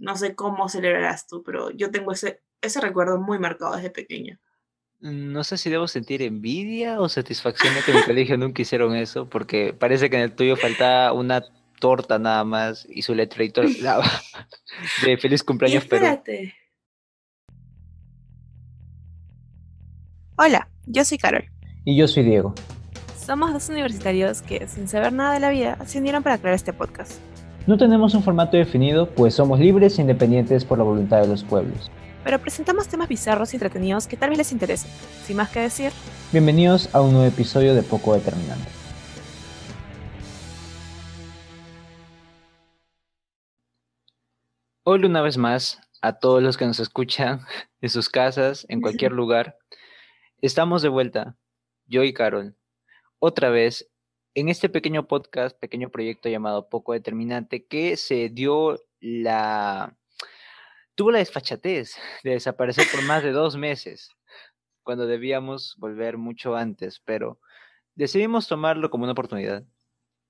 No sé cómo celebrarás tú, pero yo tengo ese, ese recuerdo muy marcado desde pequeña. Mm, no sé si debo sentir envidia o satisfacción de que en mi colegio nunca hicieron eso, porque parece que en el tuyo faltaba una torta nada más y su letrerito de feliz cumpleaños espérate. Hola, yo soy Carol. Y yo soy Diego. Somos dos universitarios que, sin saber nada de la vida, se unieron para crear este podcast. No tenemos un formato definido, pues somos libres e independientes por la voluntad de los pueblos pero presentamos temas bizarros y entretenidos que tal vez les interesen. Sin más que decir, bienvenidos a un nuevo episodio de Poco Determinante. Hola una vez más a todos los que nos escuchan en sus casas, en cualquier lugar. Estamos de vuelta, yo y Carol, otra vez en este pequeño podcast, pequeño proyecto llamado Poco Determinante, que se dio la tuvo la desfachatez de desaparecer por más de dos meses, cuando debíamos volver mucho antes, pero decidimos tomarlo como una oportunidad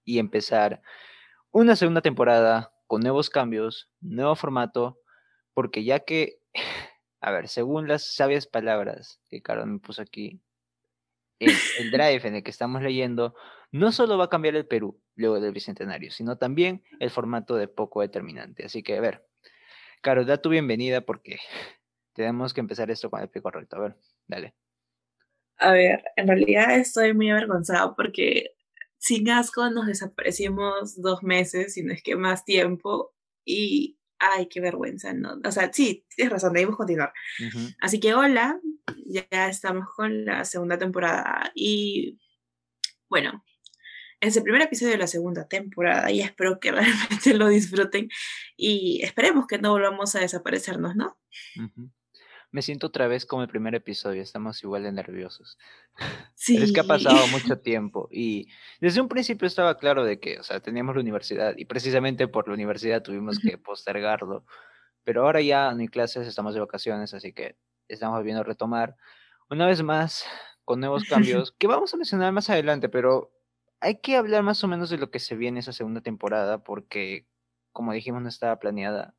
y empezar una segunda temporada con nuevos cambios, nuevo formato, porque ya que, a ver, según las sabias palabras que Carol me puso aquí, el, el drive en el que estamos leyendo, no solo va a cambiar el Perú luego del Bicentenario, sino también el formato de poco determinante. Así que, a ver, Caro, da tu bienvenida porque tenemos que empezar esto con el pie correcto. A ver, dale. A ver, en realidad estoy muy avergonzado porque sin asco nos desaparecimos dos meses, si no es que más tiempo, y ay, qué vergüenza, ¿no? O sea, sí, tienes razón, debemos continuar. Así que hola, ya estamos con la segunda temporada y bueno, es el primer episodio de la segunda temporada y espero que realmente lo disfruten y esperemos que no volvamos a desaparecernos, ¿no? Me siento otra vez como el primer episodio, estamos igual de nerviosos. Sí. es que ha pasado mucho tiempo y desde un principio estaba claro de que, o sea, teníamos la universidad y precisamente por la universidad tuvimos que postergarlo, pero ahora ya no hay clases, estamos de vacaciones, así que estamos viendo retomar una vez más con nuevos cambios que vamos a mencionar más adelante, pero hay que hablar más o menos de lo que se viene esa segunda temporada, porque, como dijimos, no estaba planeada.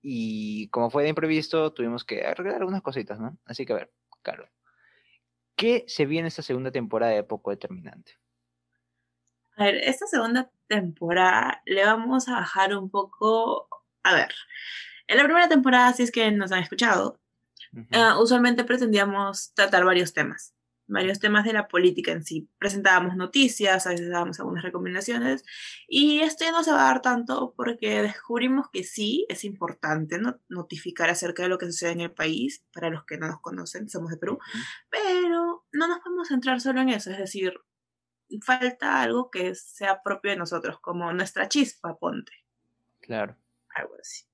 Y como fue de imprevisto, tuvimos que arreglar algunas cositas, ¿no? Así que, a ver, Carlos, ¿qué se viene esta segunda temporada de Poco Determinante? A ver, esta segunda temporada le vamos a bajar un poco. A ver, en la primera temporada, si es que nos han escuchado, ah, usualmente pretendíamos tratar varios temas varios temas de la política en sí. Presentábamos noticias, a veces dábamos algunas recomendaciones y esto ya no se va a dar tanto porque descubrimos que sí, es importante notificar acerca de lo que sucede en el país, para los que no nos conocen, somos de Perú, pero no nos vamos a centrar solo en eso, es decir, falta algo que sea propio de nosotros, como nuestra chispa, ponte. Claro. Algo así.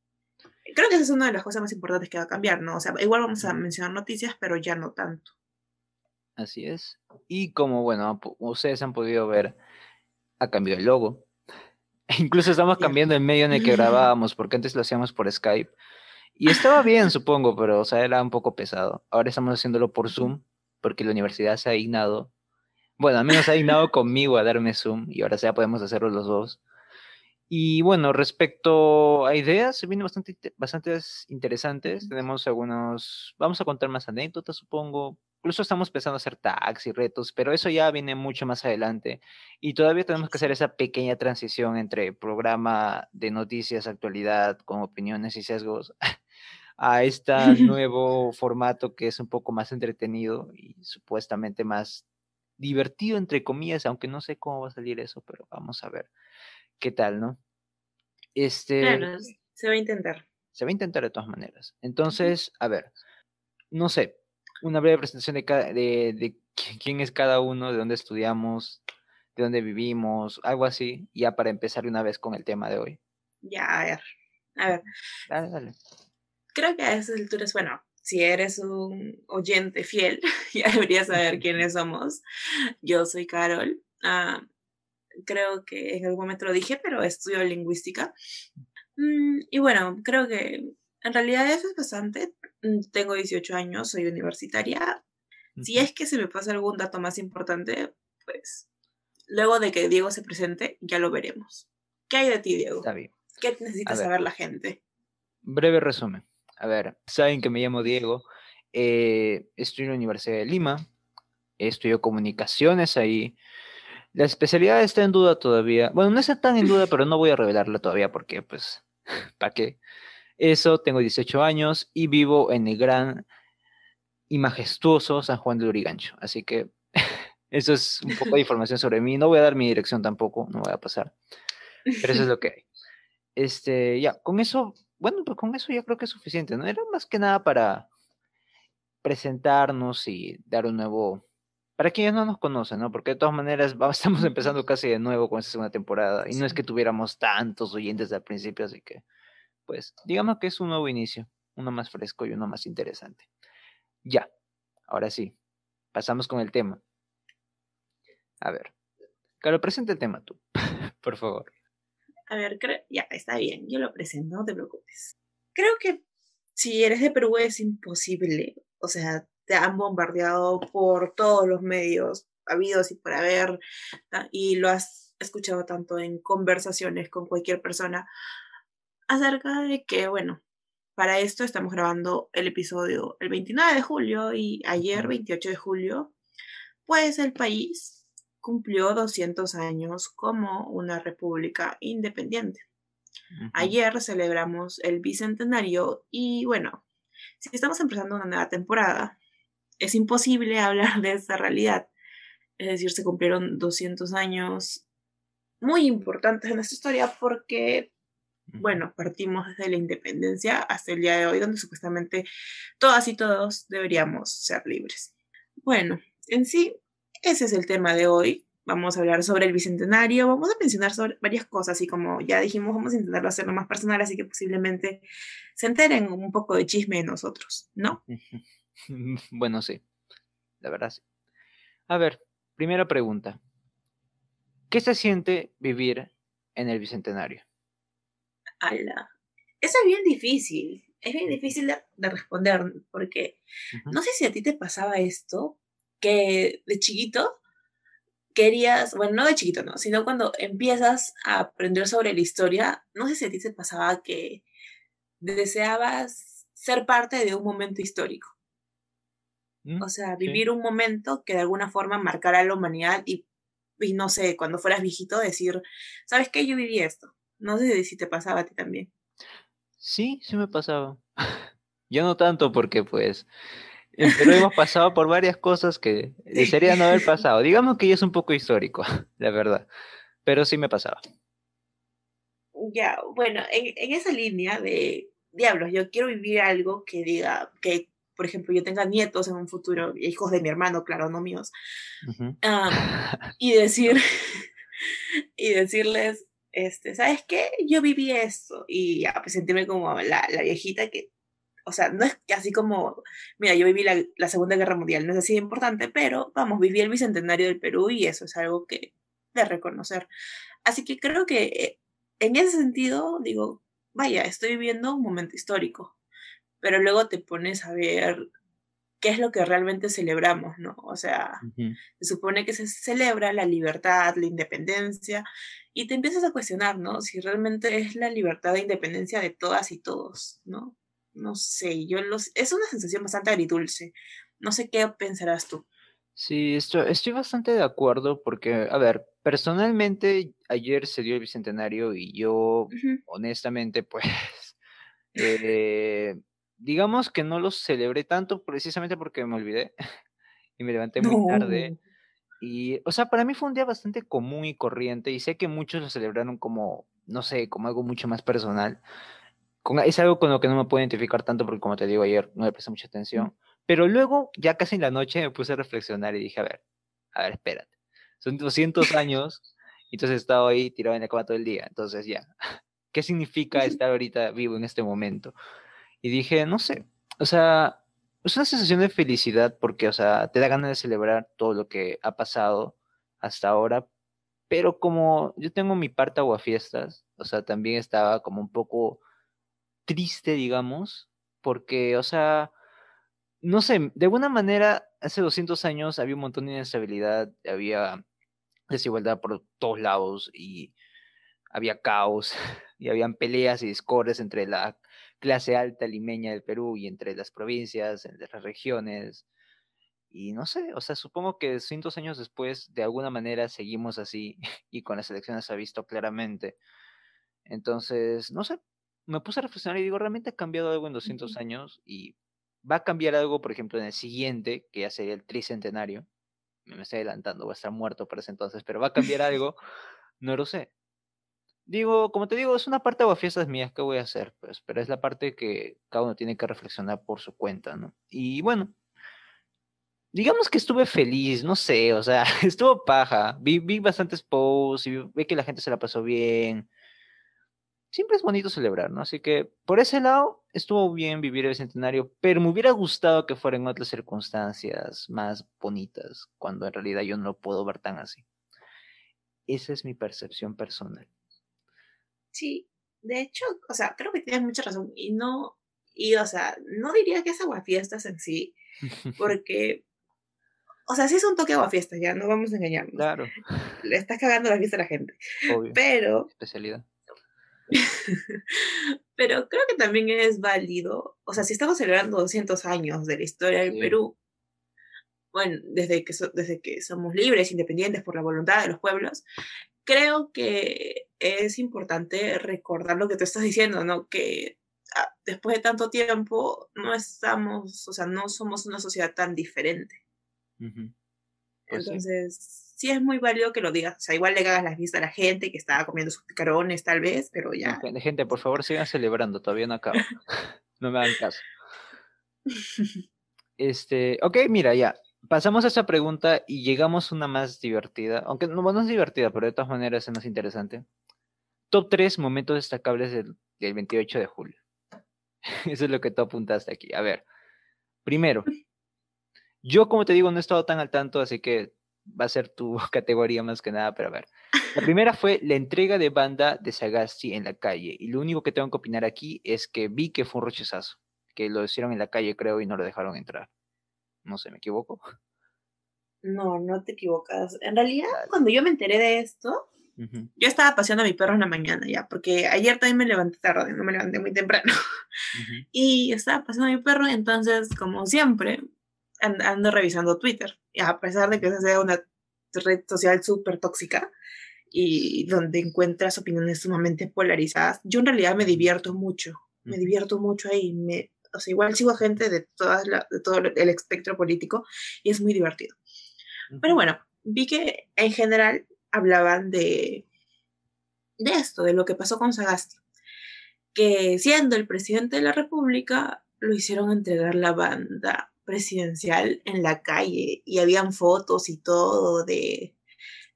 Creo que esa es una de las cosas más importantes que va a cambiar, ¿no? O sea, igual vamos a mencionar noticias, pero ya no tanto. Así es. Y como, bueno, ustedes han podido ver, ha cambiado el logo. Incluso estamos cambiando el medio en el que grabábamos, porque antes lo hacíamos por Skype. Y estaba bien, supongo, pero, o sea, era un poco pesado. Ahora estamos haciéndolo por Zoom, porque la universidad se ha dignado. Bueno, al menos se ha dignado conmigo a darme Zoom, y ahora ya podemos hacerlo los dos. Y bueno, respecto a ideas, se vienen bastante, bastante interesantes. Tenemos algunos, vamos a contar más anécdotas, supongo, Incluso estamos pensando hacer tags y retos, pero eso ya viene mucho más adelante. Y todavía tenemos que hacer esa pequeña transición entre programa de noticias, actualidad, con opiniones y sesgos, a este nuevo formato que es un poco más entretenido y supuestamente más divertido, entre comillas, aunque no sé cómo va a salir eso, pero vamos a ver qué tal, ¿no? Este, claro, se va a intentar. Se va a intentar de todas maneras. Entonces, a ver, no sé, una breve presentación de, de, quién es cada uno, de dónde estudiamos, de dónde vivimos, algo así, ya para empezar una vez con el tema de hoy. Ya, a ver. A ver. Dale, dale. Creo que a esas alturas, bueno, si eres un oyente fiel, ya deberías saber quiénes somos. Yo soy Carol. Ah, creo que en algún momento lo dije, pero estudio lingüística. Mm, y bueno, creo que en realidad eso es bastante. Mm, tengo 18 años, soy universitaria. Si es que se me pasa algún dato más importante, pues luego de que Diego se presente, ya lo veremos. ¿Qué hay de ti, Diego? Está bien. ¿Qué necesita saber la gente? breve resumen. A ver, saben que me llamo Diego, eh, estoy en la Universidad de Lima, estudio comunicaciones ahí. La especialidad está en duda todavía. Bueno, no está tan en duda, pero no voy a revelarla todavía porque, pues, ¿para qué? Eso, tengo 18 años y vivo en el gran y majestuoso San Juan de Lurigancho. Así que eso es un poco de información sobre mí. No voy a dar mi dirección tampoco, no voy a pasar. Pero eso es lo que hay. Este, ya, con eso, bueno, pues con eso ya creo que es suficiente, ¿no? Era más que nada para presentarnos y dar un nuevo, para quienes no nos conocen, ¿no? Porque de todas maneras estamos empezando casi de nuevo con esta segunda temporada y no es que tuviéramos tantos oyentes al principio, así que, pues, digamos que es un nuevo inicio, uno más fresco y uno más interesante. Ya, ahora sí, pasamos con el tema. A ver, Claro, presenta el tema tú, por favor. A ver, ya, está bien, yo lo presento, no te preocupes. Creo que si eres de Perú es imposible, o sea, te han bombardeado por todos los medios habidos y por haber, y lo has escuchado tanto en conversaciones con cualquier persona acerca de que, bueno, para esto estamos grabando el episodio el 29 de julio y ayer, 28 de julio, pues el país cumplió 200 años como una república independiente. Ayer celebramos el bicentenario y bueno, si estamos empezando una nueva temporada, es imposible hablar de esta realidad. Es decir, se cumplieron 200 años muy importantes en nuestra historia porque bueno, partimos desde la independencia hasta el día de hoy, donde supuestamente todas y todos deberíamos ser libres. Bueno, en sí, ese es el tema de hoy. Vamos a hablar sobre el bicentenario, vamos a mencionar sobre varias cosas y como ya dijimos, vamos a intentarlo hacerlo más personal, así que posiblemente se enteren un poco de chisme de nosotros, ¿no? Bueno, sí, la verdad sí. A ver, primera pregunta. ¿Qué se siente vivir en el bicentenario? Ala. Eso es bien difícil, es bien difícil de, responder, porque no sé si a ti te pasaba esto, que de chiquito querías, bueno, no de chiquito, no, sino cuando empiezas a aprender sobre la historia, no sé si a ti te pasaba que deseabas ser parte de un momento histórico. Mm, o sea, vivir un momento que de alguna forma marcara a la humanidad y, y, no sé, cuando fueras viejito decir, ¿sabes qué? Yo viví esto. No sé si te pasaba a ti también. Sí, sí me pasaba. Yo no tanto porque pues en Perú hemos pasado por varias cosas que desearía no haber pasado. Digamos que ya es un poco histórico, la verdad. Pero sí me pasaba. Ya, bueno, en, esa línea de diablos, yo quiero vivir algo que diga, que por ejemplo yo tenga nietos en un futuro, hijos de mi hermano, claro, no míos, y decir, y decirles, este, ¿sabes qué? Yo viví esto y ya, pues como la, la viejita que, o sea, no es así como, mira, yo viví la, la, Segunda Guerra Mundial, no es así importante, pero vamos, viví el Bicentenario del Perú y eso es algo que de reconocer. Así que creo que eh, en ese sentido, digo, vaya, estoy viviendo un momento histórico, pero luego te pones a ver qué es lo que realmente celebramos, ¿no? O sea, se supone que se celebra la libertad, la independencia, y te empiezas a cuestionar, ¿no? Si realmente es la libertad e independencia de todas y todos, ¿no? No sé, yo los... Es una sensación bastante agridulce. No sé qué pensarás tú. Sí, estoy, estoy bastante de acuerdo porque, a ver, personalmente ayer se dio el bicentenario y yo, honestamente, pues, eh, digamos que no lo celebré tanto precisamente porque me olvidé y me levanté muy tarde. Y, o sea, para mí fue un día bastante común y corriente y sé que muchos lo celebraron como, no sé, como algo mucho más personal. Con, es algo con lo que no me puedo identificar tanto porque, como te digo ayer, no le presté mucha atención. Pero luego, ya casi en la noche, me puse a reflexionar y dije, a ver, a ver, espérate. Son 200 años y entonces he estado ahí tirado en la cama todo el día. Entonces, ya, ¿qué significa estar ahorita vivo en este momento? Y dije, no sé, o sea, es una sensación de felicidad porque, o sea, te da ganas de celebrar todo lo que ha pasado hasta ahora, pero como yo tengo mi parte aguafiestas, o sea, también estaba como un poco triste, digamos, porque, o sea, no sé, de alguna manera, hace 200 años había un montón de inestabilidad, había desigualdad por todos lados y había caos y habían peleas y discordias entre la clase alta limeña del Perú y entre las provincias, entre las regiones. Y no sé, o sea, supongo que cientos años después, de alguna manera, seguimos así y con las elecciones se ha visto claramente. Entonces, no sé, me puse a reflexionar y digo, ¿realmente ha cambiado algo en 200 años? Y va a cambiar algo, por ejemplo, en el siguiente, que ya sería el tricentenario. Me estoy adelantando, va a estar muerto para ese entonces, pero va a cambiar algo, no lo sé. Digo, como te digo, es una parte de fiestas mías que voy a hacer, pues, pero es la parte que cada uno tiene que reflexionar por su cuenta, ¿no? Y bueno, digamos que estuve feliz, no sé, o sea, estuvo paja. Vi, vi bastantes posts y vi que la gente se la pasó bien. Siempre es bonito celebrar, ¿no? Así que por ese lado estuvo bien vivir el centenario, pero me hubiera gustado que fueran otras circunstancias más bonitas, cuando en realidad yo no lo puedo ver tan así. Esa es mi percepción personal. Sí, de hecho, o sea, creo que tienes mucha razón. Y no, y o sea, no diría que es aguafiestas en sí, porque, o sea, sí es un toque aguafiestas, ya, no vamos a engañarnos. Claro. Le estás cagando la fiesta a la gente. Obvio. Pero. Especialidad. pero creo que también es válido, o sea, si estamos celebrando 200 años de la historia del Perú, bueno, desde que, desde que somos libres, independientes por la voluntad de los pueblos, creo que es importante recordar lo que tú estás diciendo, ¿no? Que ah, después de tanto tiempo no estamos, o sea, no somos una sociedad tan diferente. Pues Entonces, sí. es muy válido que lo digas. O sea, igual le hagas las vistas a la gente que estaba comiendo sus picarones, tal vez, pero ya. Gente, por favor, sigan celebrando, todavía no acabo. no me hagan caso. Este, ok, mira, ya. Pasamos a esa pregunta y llegamos a una más divertida, aunque no, no es divertida, pero de todas maneras es más interesante. Top 3 momentos destacables del, 28 de julio. Eso es lo que tú apuntaste aquí. A ver, primero, yo como te digo no he estado tan al tanto, así que va a ser tu categoría más que nada, pero a ver. La primera fue la entrega de banda de Sagasti en la calle. Y lo único que tengo que opinar aquí es que vi que fue un rechazazo, que lo hicieron en la calle creo y no lo dejaron entrar. No sé, ¿me equivoco? No, no te equivocas. En realidad, cuando yo me enteré de esto, yo estaba paseando a mi perro en la mañana ya, porque ayer también me levanté tarde, no me levanté muy temprano. Y estaba paseando a mi perro, entonces, como siempre, ando, revisando Twitter. Y a pesar de que esa sea una red social súper tóxica y donde encuentras opiniones sumamente polarizadas, yo en realidad me divierto mucho. Me divierto mucho ahí. Me, o sea, igual sigo a gente de, todas de todo el espectro político y es muy divertido. Pero bueno, vi que en general hablaban de, de esto, de lo que pasó con Sagasti, que siendo el presidente de la República, lo hicieron entregar la banda presidencial en la calle y habían fotos y todo de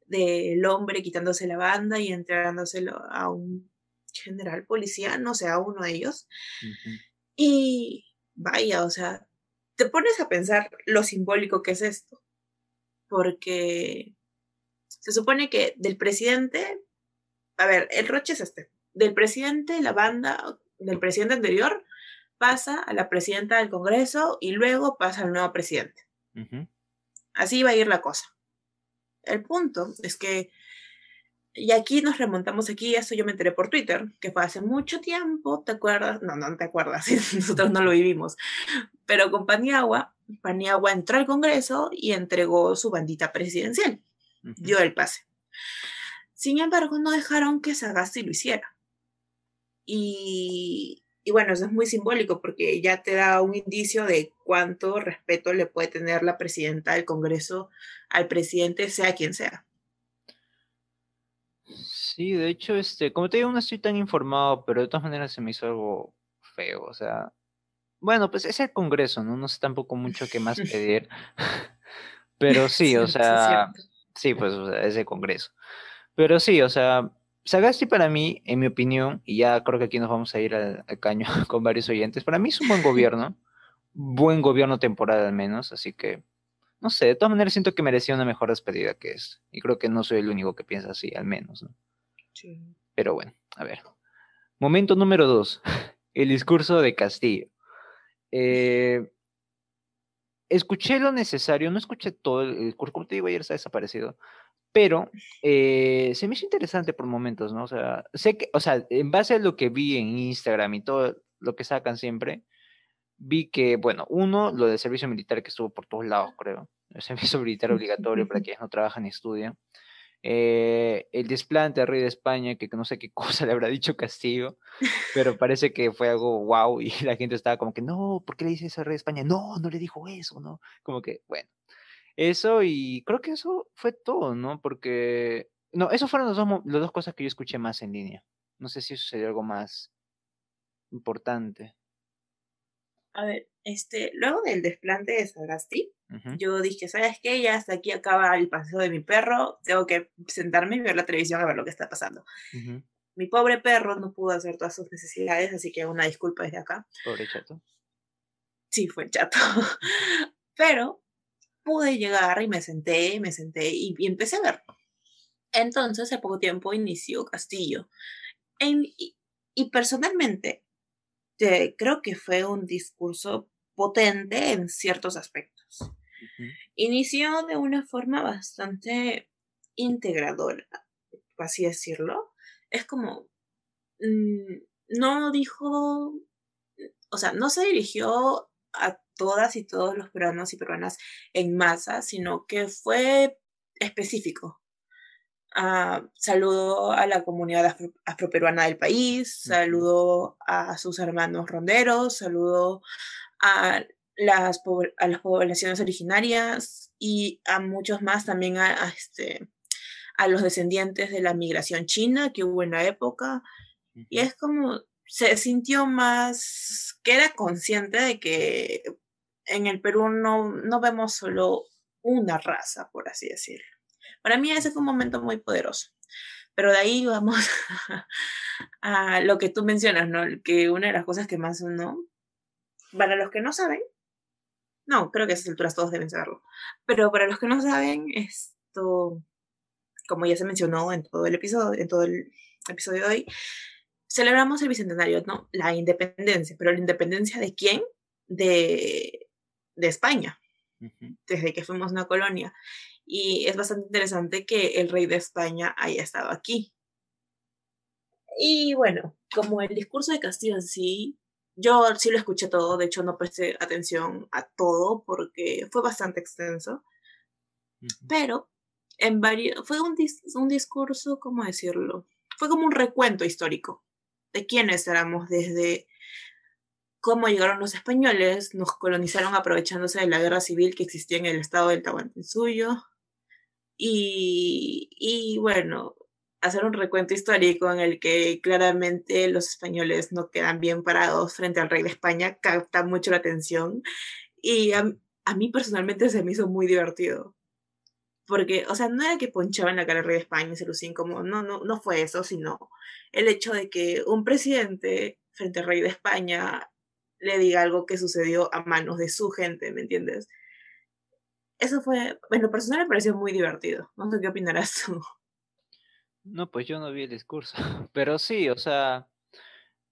del hombre quitándose la banda y entregándoselo a un general policía, no sé, a uno de ellos. Y vaya, o sea, te pones a pensar lo simbólico que es esto, porque se supone que del presidente, a ver, el roche es este, del presidente, la banda del presidente anterior pasa a la presidenta del Congreso y luego pasa al nuevo presidente. Así va a ir la cosa. El punto es que y aquí nos remontamos aquí, eso yo me enteré por Twitter, que fue hace mucho tiempo, ¿te acuerdas? No, no te acuerdas, nosotros no lo vivimos, pero con Paniagua, Paniagua entró al Congreso y entregó su bandita presidencial, dio el pase. Sin embargo, no dejaron que Sagasti lo hiciera. Y, y bueno, eso es muy simbólico porque ya te da un indicio de cuánto respeto le puede tener la presidenta del Congreso al presidente, sea quien sea. Sí, de hecho, este, como te digo, no estoy tan informado, pero de todas maneras se me hizo algo feo, o sea, bueno, pues es el Congreso, ¿no? No sé tampoco mucho qué más pedir, pero sí, o sea, sí, pues es el Congreso. Pero sí, o sea, Sagasti para mí, en mi opinión, y ya creo que aquí nos vamos a ir al, caño con varios oyentes, para mí es un buen gobierno, buen gobierno temporal al menos, así que, no sé, de todas maneras siento que merecía una mejor despedida que es, y creo que no soy el único que piensa así, al menos, ¿no? Pero bueno, a ver. Momento número dos. El discurso de Castillo. Eh, escuché lo necesario, no escuché todo el como te digo, ayer está desaparecido, Pero eh, se me hizo interesante por momentos, ¿no? O sea, sé que, o sea, en base a lo que vi en Instagram y todo lo que sacan siempre, vi que, bueno, uno, lo del servicio militar que estuvo por todos lados, creo. El servicio militar obligatorio para quienes no trabajan ni estudian. Eh, el desplante al rey de España, que no sé qué cosa le habrá dicho Castillo, pero parece que fue algo wow y la gente estaba como que, no, ¿por qué le dice eso al rey de España? No, no le dijo eso, ¿no? Como que, bueno, eso y creo que eso fue todo, ¿no? Porque, no, eso fueron las dos, las dos cosas que yo escuché más en línea. No sé si sucedió algo más importante. A ver, este, luego del desplante de Sagasti, yo dije, ¿sabes qué? Ya hasta aquí acaba el paseo de mi perro, tengo que sentarme y ver la televisión a ver lo que está pasando. Mi pobre perro no pudo hacer todas sus necesidades, así que una disculpa desde acá. Pobre chato. Sí, fue chato. Pero pude llegar y me senté, me senté y, empecé a ver. Entonces, hace poco tiempo inició Castillo. y personalmente, creo que fue un discurso potente en ciertos aspectos. Inició de una forma bastante integradora, así decirlo. Es como, mm, no dijo, o sea, no se dirigió a todas y todos los peruanos y peruanas en masa, sino que fue específico. Uh, saludó a la comunidad afroperuana del país, saludó a sus hermanos ronderos, saludó a las, a las poblaciones originarias y a muchos más, también a, este, a los descendientes de la migración china que hubo en la época. Y es como, se sintió más, que era consciente de que en el Perú no, no vemos solo una raza, por así decirlo. Para mí ese fue un momento muy poderoso. Pero de ahí vamos a lo que tú mencionas, ¿no? Que una de las cosas que más uno, para los que no saben, no, creo que a esas alturas todos deben saberlo, pero para los que no saben, esto, como ya se mencionó en todo el episodio, en todo el episodio de hoy, celebramos el bicentenario, ¿no? La independencia, pero la independencia de quién? De, de España, desde que fuimos una colonia y es bastante interesante que el rey de España haya estado aquí. Y bueno, como el discurso de Castillo en sí, yo sí lo escuché todo, de hecho no presté atención a todo porque fue bastante extenso, pero en varios, fue un, un discurso, ¿cómo decirlo? Fue como un recuento histórico de quiénes éramos desde cómo llegaron los españoles, nos colonizaron aprovechándose de la guerra civil que existía en el estado del Tahuantinsuyo, y, y bueno, hacer un recuento histórico en el que claramente los españoles no quedan bien parados frente al rey de España, capta mucho la atención. Y a, mí personalmente se me hizo muy divertido. Porque, o sea, no era que ponchaban la cara al rey de España y se lucían como, no, no, no fue eso, sino el hecho de que un presidente frente al rey de España le diga algo que sucedió a manos de su gente, ¿me entiendes? eso fue, bueno, personal me pareció muy divertido. No sé qué opinarás tú. No, pues yo no vi el discurso, pero sí, o sea,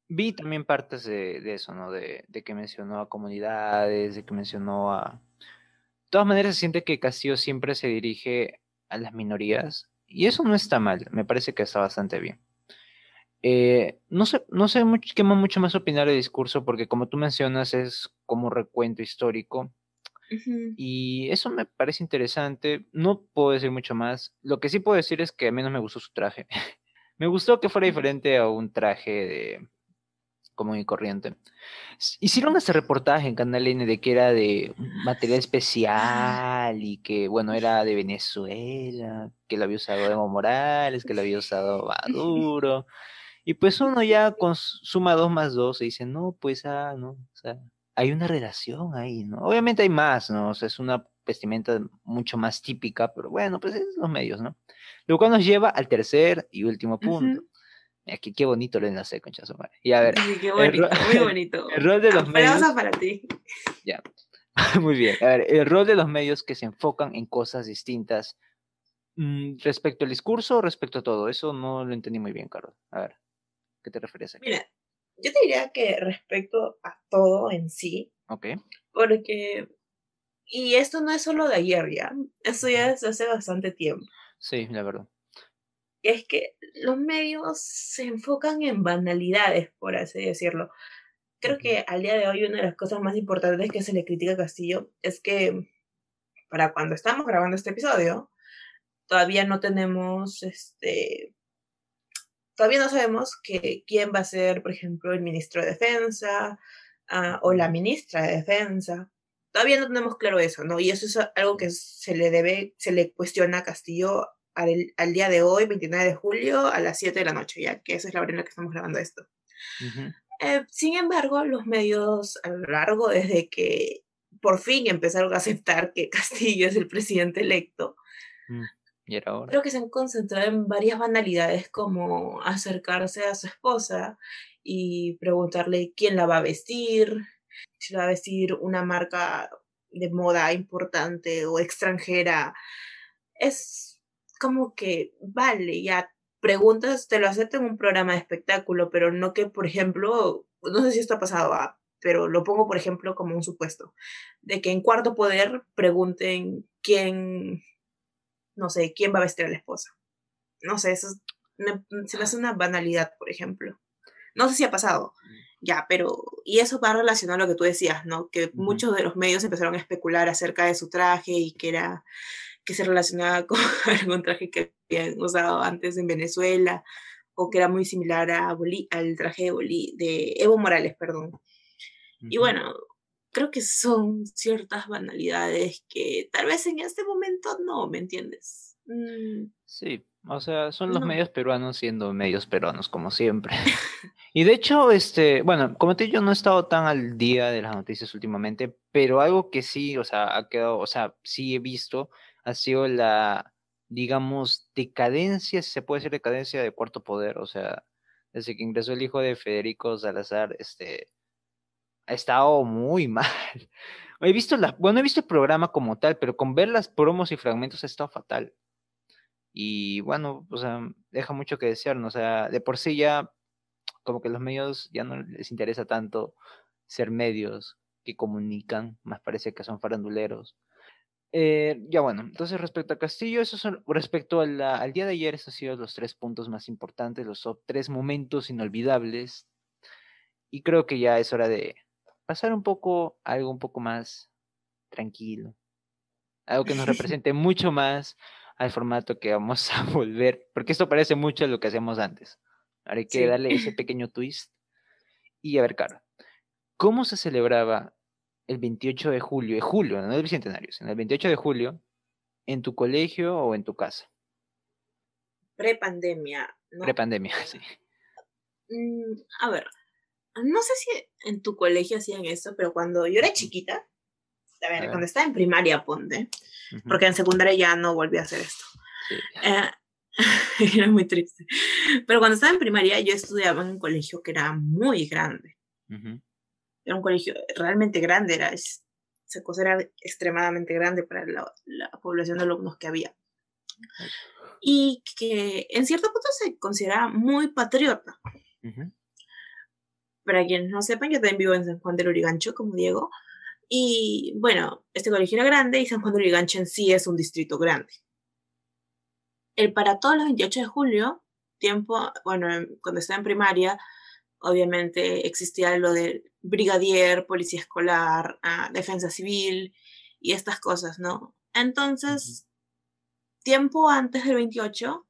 vi también partes de, eso, ¿no? De, que mencionó a comunidades, de que mencionó a... De todas maneras, se siente que Castillo siempre se dirige a las minorías y eso no está mal, me parece que está bastante bien. Eh, no sé, no sé mucho, qué mucho más opinar del discurso porque como tú mencionas es como recuento histórico y eso me parece interesante. No puedo decir mucho más. Lo que sí puedo decir es que a menos me gustó su traje. me gustó que fuera diferente a un traje de común y corriente. Hicieron ese reportaje en Canal N de que era de material ah. especial y que, bueno, era de Venezuela, que lo había usado Evo Morales, que lo había usado Maduro. Y pues uno ya suma dos más dos y dice, no, pues, ah, no, o sea, hay una relación ahí, ¿no? Obviamente hay más, ¿no? O sea, es una vestimenta mucho más típica, pero bueno, pues es los medios, ¿no? Lo cual nos lleva al tercer y último punto. Aquí qué bonito lo enlace, concha su madre. Y a ver. Sí, qué bonito, muy bonito. El rol de los medios. para ti. Ya. muy bien. A ver, el rol de los medios que se enfocan en cosas distintas mm, respecto al discurso o respecto a todo. Eso no lo entendí muy bien, Carlos. A ver, ¿qué te refieres aquí? Mira, yo te diría que respecto a todo en sí. Ok. Porque, y esto no es solo de ayer ya, esto ya es hace bastante tiempo. Sí, la verdad. Es que los medios se enfocan en banalidades, por así decirlo. Creo que al día de hoy una de las cosas más importantes que se le critica a Castillo es que para cuando estamos grabando este episodio, todavía no tenemos este todavía no sabemos que, quién va a ser, por ejemplo, el ministro de Defensa ah, o la ministra de Defensa. Todavía no tenemos claro eso, ¿no? Y eso es algo que se le debe, se le cuestiona a Castillo al, al día de hoy, 29 de julio, a las 7 de la noche, ya que esa es la hora en la que estamos grabando esto. Eh, sin embargo, los medios a lo largo, desde que por fin empezaron a aceptar que Castillo es el presidente electo, mm, ¿Y era creo que se han concentrado en varias banalidades como acercarse a su esposa y preguntarle quién la va a vestir, si la va a vestir una marca de moda importante o extranjera. Es como que, vale, ya preguntas, te lo acepto en un programa de espectáculo, pero no que, por ejemplo, no sé si esto ha pasado, ah, pero lo pongo, por ejemplo, como un supuesto, de que en cuarto poder pregunten quién, no sé, quién va a vestir a la esposa. No sé, eso se me hace una banalidad, por ejemplo. No sé si ha pasado, ya, pero, y eso va relacionado a lo que tú decías, ¿no? Que muchos de los medios empezaron a especular acerca de su traje y que era que se relacionaba con algún traje que habían usado antes en Venezuela o que era muy similar a al traje de, de Evo Morales, perdón. Y bueno, creo que son ciertas banalidades que tal vez en este momento no, ¿me entiendes? Mm. Sí, o sea, son los medios peruanos siendo medios peruanos, como siempre. y de hecho, este, bueno, como te digo, yo no he estado tan al día de las noticias últimamente, pero algo que sí, o sea, ha quedado, o sea, sí he visto ha sido la, digamos, decadencia, si se puede decir decadencia de Cuarto Poder, o sea, desde que ingresó el hijo de Federico Salazar, este, ha estado muy mal. He visto la, bueno, he visto el programa como tal, pero con ver las promos y fragmentos ha estado fatal. Y bueno, o sea, deja mucho que desear, ¿no? O sea, de por sí ya, como que los medios ya no les interesa tanto ser medios que comunican, más parece que son faranduleros. Eh, ya bueno, entonces respecto a Castillo, eso son, respecto al día de ayer, esos han sido los tres puntos más importantes, los tres momentos inolvidables. Y creo que ya es hora de pasar un poco a algo un poco más tranquilo. Algo que nos represente mucho más al formato que vamos a volver, porque esto parece mucho a lo que hacíamos antes. Ahora hay que darle ese pequeño twist. Y a ver, Carlos, ¿cómo se celebraba el 28 de julio, de julio, no el bicentenario, sino el 28 de julio, en tu colegio o en tu casa? Prepandemia. ¿no? Prepandemia, sí. Mm, a ver, no sé si en tu colegio hacían esto, pero cuando yo era chiquita, a ver, cuando estaba en primaria, ponte, porque en secundaria ya no volví a hacer esto. Eh, era muy triste. Pero cuando estaba en primaria, yo estudiaba en un colegio que era muy grande era un colegio realmente grande, era, esa cosa era extremadamente grande para la, población de alumnos que había. Y que en cierto punto se considera muy patriota. Para quienes no sepan, yo también vivo en San Juan del Urigancho, como Diego. Y bueno, este colegio era grande y San Juan del Urigancho en sí es un distrito grande. El para todos los 28 de julio, tiempo, bueno, cuando estaba en primaria, obviamente existía lo de brigadier, policía escolar, ah, defensa civil y estas cosas, ¿no? Entonces, tiempo antes del 28,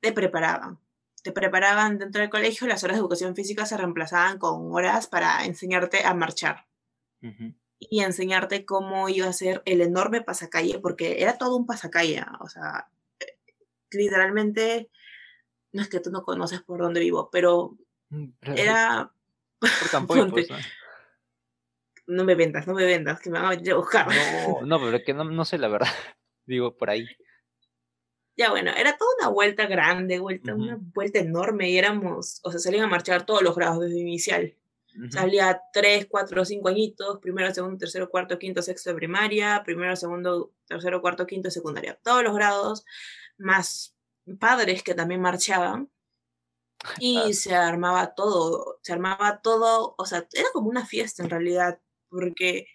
te preparaban. Te preparaban dentro del colegio, las horas de educación física se reemplazaban con horas para enseñarte a marchar. Y enseñarte cómo iba a ser el enorme pasacalle, porque era todo un pasacalle, o sea, eh, literalmente, no es que tú no conoces por dónde vivo, pero Mm, era... Pues, ¿no? me vendas, no me vendas, que me van a buscar. No, no, pero es que no, no sé la verdad. Digo, por ahí. Ya bueno, era toda una vuelta grande, vuelta, una vuelta enorme y éramos, o sea, salían a marchar todos los grados desde inicial. Salía tres, cuatro, cinco añitos, primero, segundo, tercero, cuarto, quinto, sexto de primaria, primero, segundo, tercero, cuarto, quinto de secundaria. Todos los grados, más padres que también marchaban. Y se armaba todo, se armaba todo, o sea, era como una fiesta en realidad, porque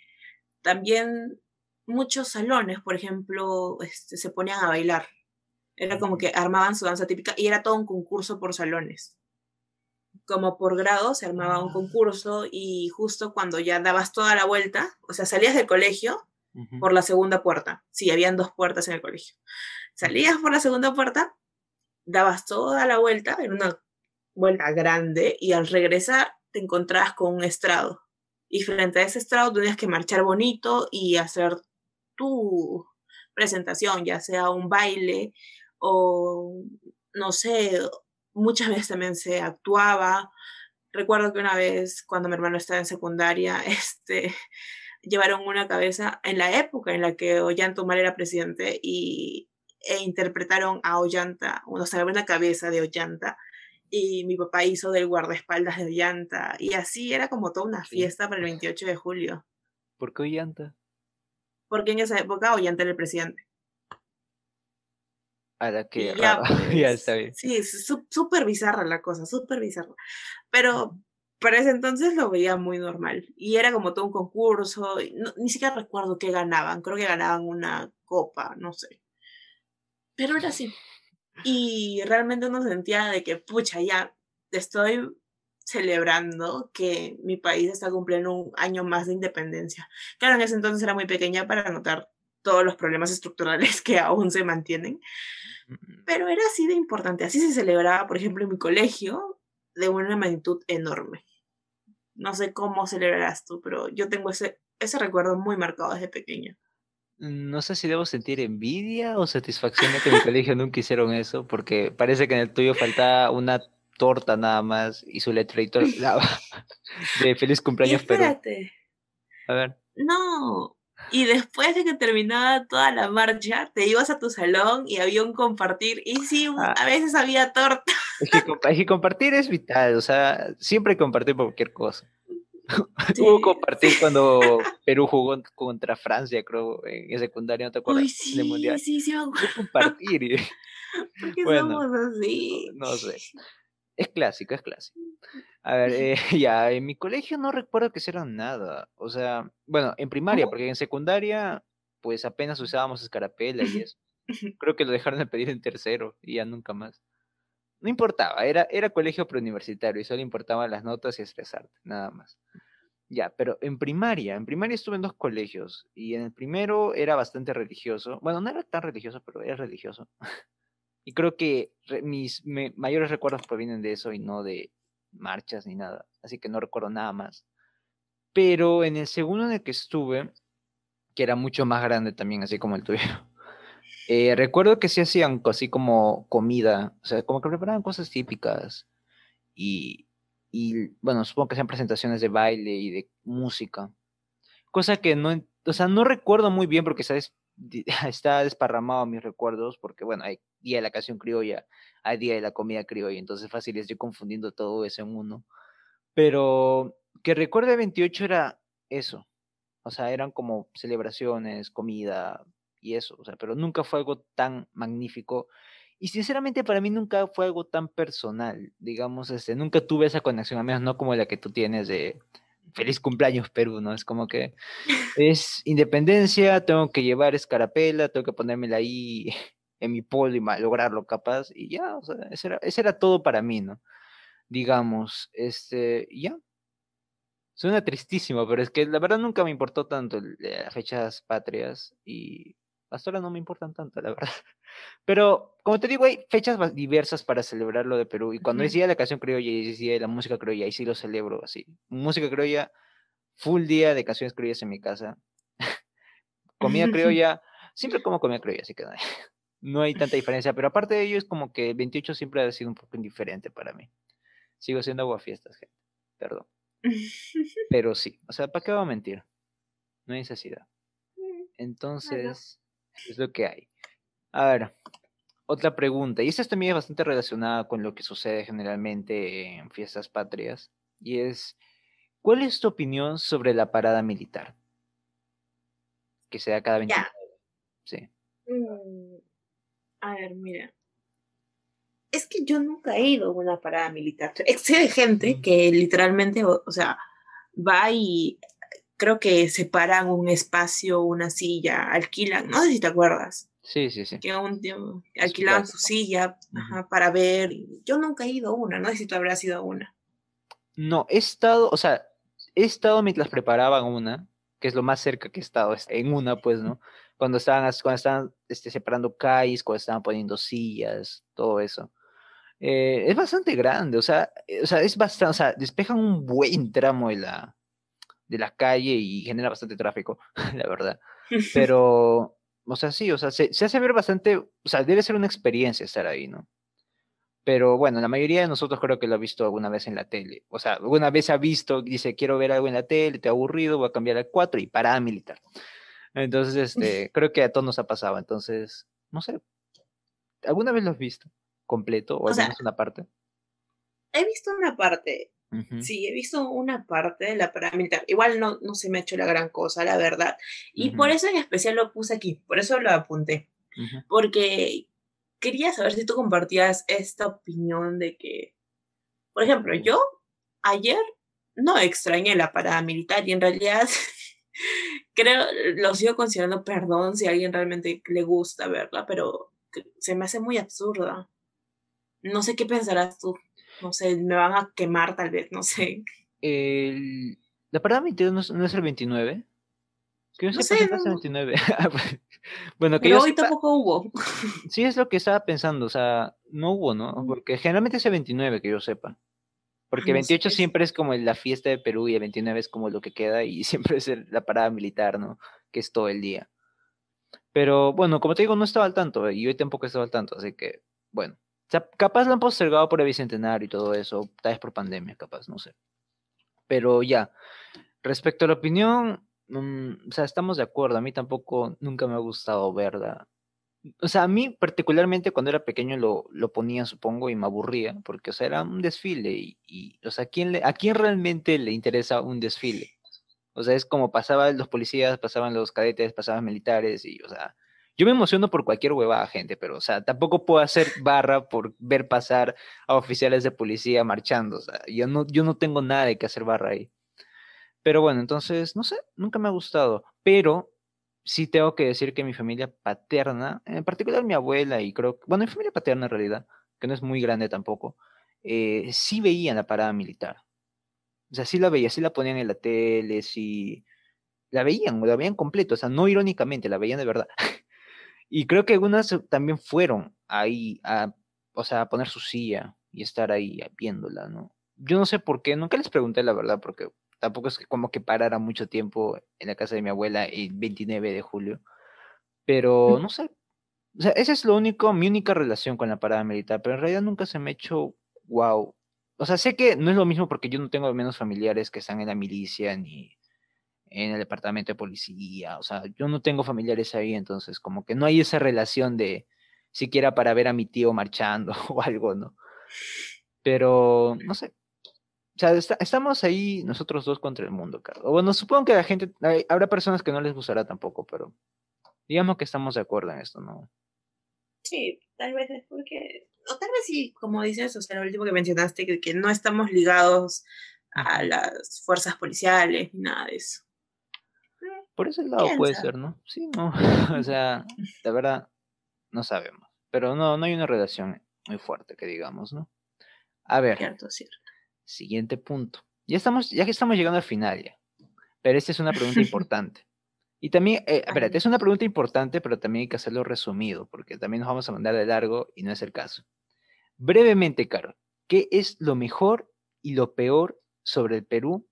también muchos salones, por ejemplo, este, se ponían a bailar. Era como que armaban su danza típica y era todo un concurso por salones. Como por grado se armaba un concurso y justo cuando ya dabas toda la vuelta, o sea, salías del colegio por la segunda puerta. Sí, habían dos puertas en el colegio. Salías por la segunda puerta, dabas toda la vuelta, en una vuelta grande, y al regresar te encontrabas con un estrado. Y frente a ese estrado tenías que marchar bonito y hacer tu presentación, ya sea un baile o, no sé, muchas veces también se actuaba. Recuerdo que una vez, cuando mi hermano estaba en secundaria, este, llevaron una cabeza en la época en la que Ollanta Humala era presidente y, e interpretaron a Ollanta, o sea, una cabeza de Ollanta y mi papá hizo del guardaespaldas de Ollanta y así era como toda una fiesta para el 28 de julio. ¿Por qué Ollanta? Porque en esa época Ollanta era el presidente. A la que ya, ya, está bien. Sí, súper bizarra la cosa, súper bizarra. Pero para ese entonces lo veía muy normal. Y era como todo un concurso. ni siquiera recuerdo qué ganaban. Creo que ganaban una copa, no sé. Pero era así. Y realmente uno sentía de que, pucha, ya estoy celebrando que mi país está cumpliendo un año más de independencia. Claro, en ese entonces era muy pequeña para notar todos los problemas estructurales que aún se mantienen, pero era así de importante. Así se celebraba, por ejemplo, en mi colegio, de una magnitud enorme. No sé cómo celebrarás tú, pero yo tengo ese, ese recuerdo muy marcado desde pequeña. No sé si debo sentir envidia o satisfacción de que en mi colegio nunca hicieron eso, porque parece que en el tuyo faltaba una torta nada más y su letrito de feliz cumpleaños espérate. A ver. No. Y después de que terminaba toda la marcha, te ibas a tu salón y había un compartir. Y sí, ah. a veces había torta. Es que, es que compartir es vital, o sea, siempre compartir por cualquier cosa. Hubo compartir cuando Perú jugó contra Francia, creo, en secundaria, ¿no te acuerdas? sí, mundial. sí, sí, Hubo compartir. ¿Por bueno, somos así? No, sé. Es clásico, es clásico. A ver, eh, ya, en mi colegio no recuerdo que hicieron nada. O sea, bueno, en primaria, porque en secundaria, pues apenas usábamos escarapela y eso. Creo que lo dejaron de pedir en tercero y ya nunca más. No importaba, era, era colegio preuniversitario y solo importaban las notas y estresarte, nada más. Ya, pero en primaria, en primaria estuve en dos colegios y en el primero era bastante religioso. Bueno, no era tan religioso, pero era religioso. Y creo que mis mayores recuerdos provienen de eso y no de marchas ni nada. Así que no recuerdo nada más. Pero en el segundo en el que estuve, que era mucho más grande también, así como el tuyo, eh, recuerdo que sí hacían así como comida, o sea, como que preparaban cosas típicas y, y bueno, supongo que hacían presentaciones de baile y de música, cosa que no, o sea, no recuerdo muy bien porque está, está desparramado mis recuerdos, porque bueno, hay día de la canción criolla, hay día de la comida criolla, entonces fácil estoy confundiendo todo eso en uno, pero que recuerde 28 era eso, o sea, eran como celebraciones, comida, y eso, o sea, pero nunca fue algo tan magnífico. Y sinceramente para mí nunca fue algo tan personal, digamos, este, nunca tuve esa conexión, a menos no como la que tú tienes de feliz cumpleaños Perú, ¿no? Es como que es independencia, tengo que llevar escarapela, tengo que ponérmela ahí en mi polo y lograrlo capaz, y ya, o sea, ese era, ese era todo para mí, ¿no? Digamos, este, ya, Suena tristísimo, pero es que la verdad nunca me importó tanto las fechas patrias y hasta ahora no me importan tanto, la verdad. Pero, como te digo, hay fechas diversas para celebrar lo de Perú. Y cuando decía la canción criolla y decía la música criolla, ahí sí lo celebro así. Música criolla, full día de canciones criollas en mi casa. comida criolla, siempre como comida criolla, así que no hay, tanta diferencia. Pero aparte de ello, es como que 28 siempre ha sido un poco indiferente para mí. Sigo siendo aguafiestas, gente. Perdón. Pero sí, o sea, ¿para qué va a mentir? No hay necesidad. Mm, Entonces, es lo que hay. A ver, otra pregunta, y esta también es bastante relacionada con lo que sucede generalmente en fiestas patrias, y es, ¿cuál es tu opinión sobre la parada militar? Que se da cada 29. Sí. Mm, a ver, mira. Es que yo nunca he ido a una parada militar. Sé de gente que literalmente, o, o sea, va y creo que separan un espacio, una silla, alquilan, no sé si te acuerdas. Sí, sí, sí. que tiempo alquilaban su silla ajá, para ver. Yo nunca he ido a una, no sé si tú habrás ido a una. No, he estado, o sea, he estado mientras preparaban una, que es lo más cerca que he estado es- en una, pues, ¿no? Cuando estaban, cuando estaban este, separando calles, cuando estaban poniendo sillas, todo eso. Eh, es bastante grande, o sea, eh, o sea, es bastante, o sea, despejan un buen tramo de la, de la calle y genera bastante tráfico, la verdad. Pero, o sea, sí, o sea, se, se hace ver bastante, o sea, debe ser una experiencia estar ahí, ¿no? Pero bueno, la mayoría de nosotros creo que lo ha visto alguna vez en la tele. O sea, alguna vez ha visto, dice, quiero ver algo en la tele, te ha aburrido, voy a cambiar al 4 y parada militar. Entonces, este, creo que a todos nos ha pasado. Entonces, no sé, ¿alguna vez lo has visto completo o O al sea, menos una parte? He visto una parte, Sí, he visto una parte de la paramilitar. Igual no, no se me ha hecho la gran cosa, la verdad. Y por Ujú. eso en especial lo puse aquí, por eso lo apunté. ujú. Porque quería saber si tú compartías esta opinión de que, por ejemplo, yo ayer no extrañé la parada militar y en realidad creo, lo sigo considerando perdón si a alguien realmente le gusta verla, pero se me hace muy absurda. No sé qué pensarás tú. No sé, me van a quemar tal vez, no sé. El- ¿La parada militar no es, no es el 29? Que yo No sé, el no- 29. Ah, pues, bueno, que Pero hoy sepa, tampoco hubo. sí es lo que estaba pensando, o sea, no hubo, ¿no? Porque generalmente es el 29, que yo sepa. Porque Ah, no sé, 28 es- siempre es como la fiesta de Perú y el 29 es como lo que queda y siempre es la parada militar, ¿no? Que es todo el día. Pero bueno, como te digo, no estaba al tanto eh, y hoy tampoco estaba al tanto, así que bueno. O sea, capaz lo han postergado por el bicentenario y todo eso, tal vez por pandemia, capaz, no sé. Pero ya, respecto a la opinión, mm, o sea, estamos de acuerdo, a mí tampoco nunca me ha gustado verla. O sea, a mí particularmente cuando era pequeño lo, lo ponía, supongo, y me aburría, porque, o sea, era un desfile y, y, o sea, ¿a quién, le, ¿a quién realmente le interesa un desfile? O sea, es como pasaban los policías, pasaban los cadetes, pasaban militares y, o sea, yo me emociono por cualquier huevada, gente, pero, o sea, tampoco puedo hacer barra por ver pasar a oficiales de policía marchando, o sea, yo no, yo no tengo nada de que hacer barra ahí. Pero bueno, entonces, no sé, nunca me ha gustado, pero sí tengo que decir que mi familia paterna, en particular mi abuela y creo, bueno, mi familia paterna en realidad, que no es muy grande tampoco, eh, sí veían la parada militar. O sea, sí la veía, sí la ponían en la tele, sí la veían, la veían completo, o sea, no irónicamente, la veían de verdad. Y creo que algunas también fueron ahí a, o sea, a poner su silla y estar ahí viéndola, ¿no? Yo no sé por qué, nunca les pregunté la verdad, porque tampoco es que como que parara mucho tiempo en la casa de mi abuela el 29 de julio, pero no sé. O sea, esa es lo único, mi única relación con la parada militar, pero en realidad nunca se me ha hecho wow. O sea, sé que no es lo mismo porque yo no tengo menos familiares que están en la milicia ni en el departamento de policía. O sea, yo no tengo familiares ahí, entonces como que no hay esa relación de siquiera para ver a mi tío marchando o algo, ¿no? Pero, no sé. O sea, está- estamos ahí nosotros dos contra el mundo, Carlos. Bueno, supongo que la gente, hay- habrá personas que no les gustará tampoco, pero digamos que estamos de acuerdo en esto, ¿no? Sí, tal vez es porque, o tal vez sí, como dices, o sea, lo último que mencionaste, que, que no estamos ligados a las fuerzas policiales ni nada de eso. Por ese lado ¿Quién puede sabe? ser, ¿no? Sí, no. O sea, la verdad, no sabemos. Pero no, no hay una relación muy fuerte, que digamos, ¿no? A ver, Cierto, cierto. siguiente punto. Ya estamos, ya que estamos llegando al final ya. Pero esta es una pregunta importante. Y también, eh, espérate, es una pregunta importante, pero también hay que hacerlo resumido, porque también nos vamos a mandar de largo y no es el caso. Brevemente, Carol, ¿qué es lo mejor y lo peor sobre el Perú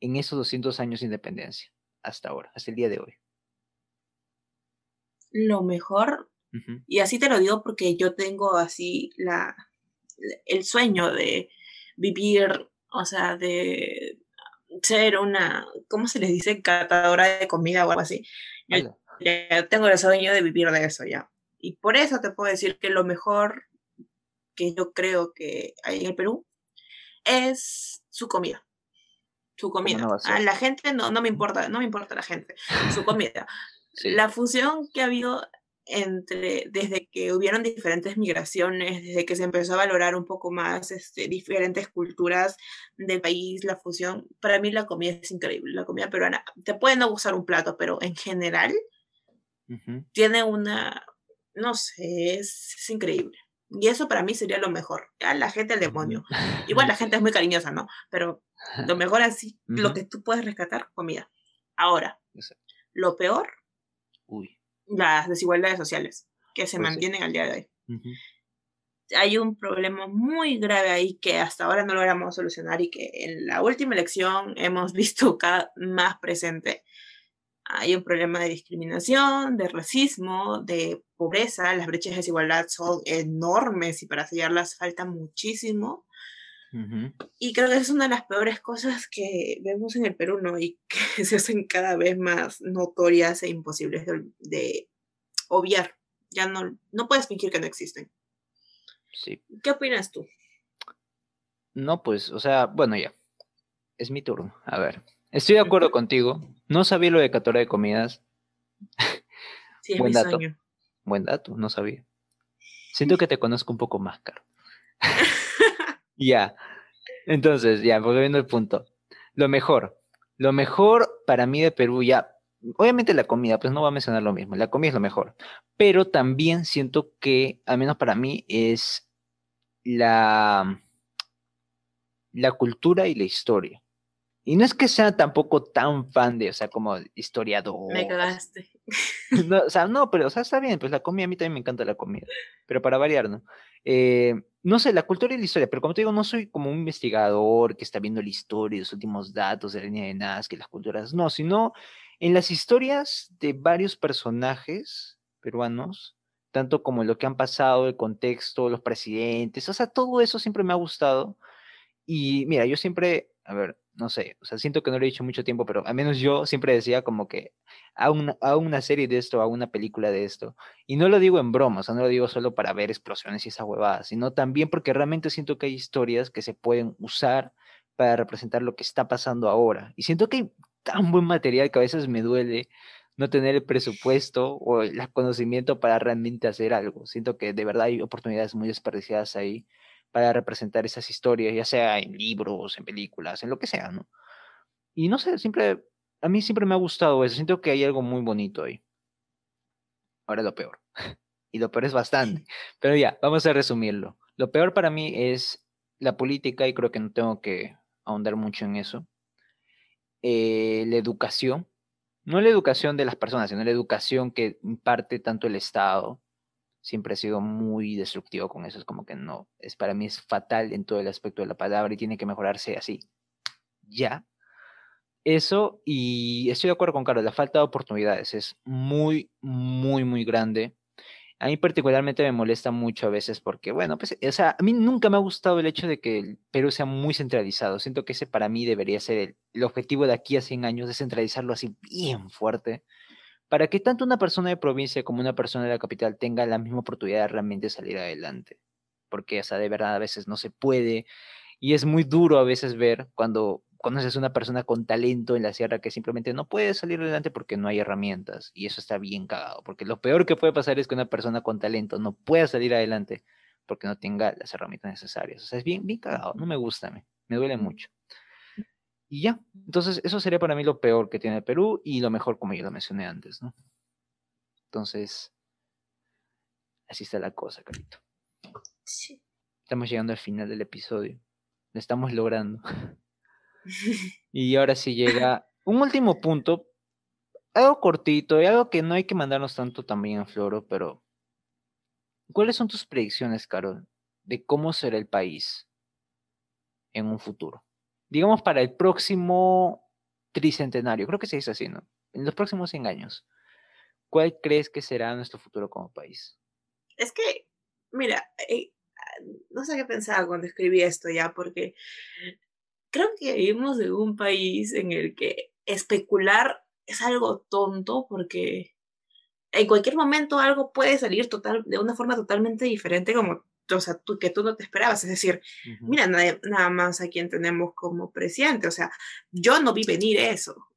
en esos 200 años de independencia? Hasta ahora, hasta el día de hoy. Lo mejor, y así te lo digo porque yo tengo así la, el sueño de vivir, o sea, de ser una, ¿cómo se les dice? Catadora de comida o algo así. Yo ya tengo el sueño de vivir de eso ya. Y por eso te puedo decir que lo mejor que yo creo que hay en el Perú es su comida. Su comida. no va a la gente no, no me importa, no me importa la gente. Su comida. Sí. La fusión que ha habido entre, desde que hubieron diferentes migraciones, desde que se empezó a valorar un poco más este, diferentes culturas del país, la fusión, para mí la comida es increíble, la comida peruana. Te puede no gustar un plato, pero en general tiene una, no sé, es, es increíble. Y eso para mí sería lo mejor. Ya la gente al demonio. Igual la gente es muy cariñosa, ¿no? Pero lo mejor así, lo que tú puedes rescatar, comida. Ahora, Exacto. lo peor, Uy. las desigualdades sociales que se Pues sí. mantienen al día de hoy. Hay un problema muy grave ahí que hasta ahora no logramos solucionar y que en la última elección hemos visto cada más presente. Hay un problema de discriminación, de racismo, de pobreza. Las brechas de desigualdad son enormes y para sellarlas falta muchísimo. Y creo que es una de las peores cosas que vemos en el Perú, ¿no? Y que se hacen cada vez más notorias e imposibles de obviar. Ya no, no puedes fingir que no existen. Sí. ¿Qué opinas tú? No, pues, o sea, bueno, ya. Es mi turno. A ver. Estoy de acuerdo contigo. No sabía lo de catora de comidas. Sí, Buen dato. sueño. Buen dato, no sabía. Siento que te conozco un poco más, Caro. Ya. Entonces, ya, volviendo al punto. Lo mejor. Lo mejor para mí de Perú, ya. Obviamente la comida, pues no voy a mencionar lo mismo. La comida es lo mejor. Pero también siento que, al menos para mí, es la, la cultura y la historia. Y no es que sea tampoco tan fan de, o sea, como historiador. Me cagaste. No, o sea, no, pero o sea, está bien, pues la comida, a mí también me encanta la comida, pero para variar, ¿no? Eh, no sé, la cultura y la historia, pero como te digo, no soy como un investigador que está viendo la historia y los últimos datos de la línea de Nazca y las culturas, no, sino en las historias de varios personajes peruanos, tanto como lo que han pasado, el contexto, los presidentes, o sea, todo eso siempre me ha gustado. Y mira, yo siempre, a ver, no sé, o sea, siento que no lo he dicho mucho tiempo, pero al menos yo siempre decía como que a una, a una serie de esto, a una película de esto. Y no lo digo en broma, o no lo digo solo para ver explosiones y esa huevada, sino también porque realmente siento que hay historias que se pueden usar para representar lo que está pasando ahora. Y siento que hay tan buen material que a veces me duele no tener el presupuesto o el conocimiento para realmente hacer algo. Siento que de verdad hay oportunidades muy desperdiciadas ahí para representar esas historias, ya sea en libros, en películas, en lo que sea, ¿no? Y no sé, siempre, a mí siempre me ha gustado eso, siento que hay algo muy bonito ahí. Ahora lo peor. Y lo peor es bastante. Pero ya, vamos a resumirlo. Lo peor para mí es la política y creo que no tengo que ahondar mucho en eso. Eh, la educación, no la educación de las personas, sino la educación que imparte tanto el Estado, siempre ha sido muy destructivo con eso. Es como que no, es para mí es fatal en todo el aspecto de la palabra y tiene que mejorarse así. Ya. Eso, y estoy de acuerdo con Carlos, la falta de oportunidades es muy, muy, muy grande. A mí particularmente me molesta mucho a veces porque, bueno, pues, o sea, a mí nunca me ha gustado el hecho de que el Perú sea muy centralizado. Siento que ese para mí debería ser el, el objetivo de aquí a 100 años, descentralizarlo así bien fuerte para que tanto una persona de provincia como una persona de la capital tenga la misma oportunidad de realmente salir adelante. Porque, o sea, de verdad a veces no se puede y es muy duro a veces ver cuando conoces a una persona con talento en la sierra que simplemente no puede salir adelante porque no hay herramientas y eso está bien cagado, porque lo peor que puede pasar es que una persona con talento no pueda salir adelante porque no tenga las herramientas necesarias. O sea, es bien, bien cagado, no me gusta, me, me duele mucho. Y ya, entonces eso sería para mí lo peor que tiene el Perú y lo mejor como yo lo mencioné antes, ¿no? Entonces, así está la cosa, Carito. Sí. Estamos llegando al final del episodio. Lo estamos logrando. y ahora sí llega un último punto, algo cortito y algo que no hay que mandarnos tanto también a Floro, pero ¿cuáles son tus predicciones, Carol, de cómo será el país en un futuro? Digamos, para el próximo tricentenario, creo que se dice así, ¿no? En los próximos 100 años, ¿cuál crees que será nuestro futuro como país? Es que, mira, eh, no sé qué pensaba cuando escribí esto ya, porque creo que vivimos en un país en el que especular es algo tonto, porque en cualquier momento algo puede salir total, de una forma totalmente diferente, como o sea, tú, que tú no te esperabas. Es decir, uh -huh. mira, nada, nada, más a quien tenemos como presidente. O sea, yo no vi venir eso.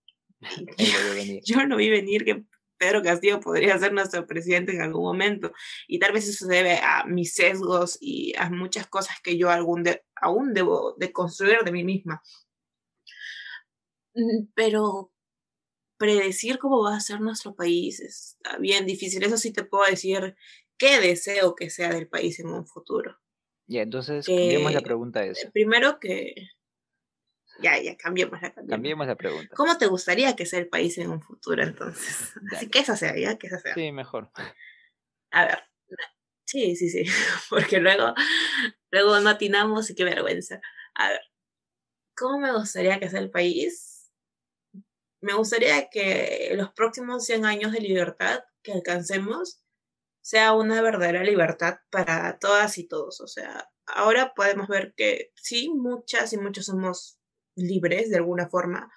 venir. yo no vi venir que Pedro Castillo podría ser nuestro presidente en algún momento. Y tal vez eso se debe a mis sesgos y a muchas cosas que yo algún de, aún debo de construir de mí misma. Mm, Pero predecir cómo va a ser nuestro país está bien difícil. Eso sí te puedo decir qué deseo que sea del país en un futuro. Ya, entonces cambiemos la pregunta esa. Primero que... Ya, ya, cambiemos la, cambiemos la pregunta. ¿Cómo te gustaría que sea el país en un futuro entonces? Así que esa sea, ya, que esa sea. Sí, mejor. A ver, sí, sí, sí, porque luego, luego no atinamos y qué vergüenza. A ver, ¿cómo me gustaría que sea el país? Me gustaría que los próximos 100 años de libertad que alcancemos sea una verdadera libertad para todas y todos. O sea, ahora podemos ver que sí, muchas y muchos somos libres de alguna forma,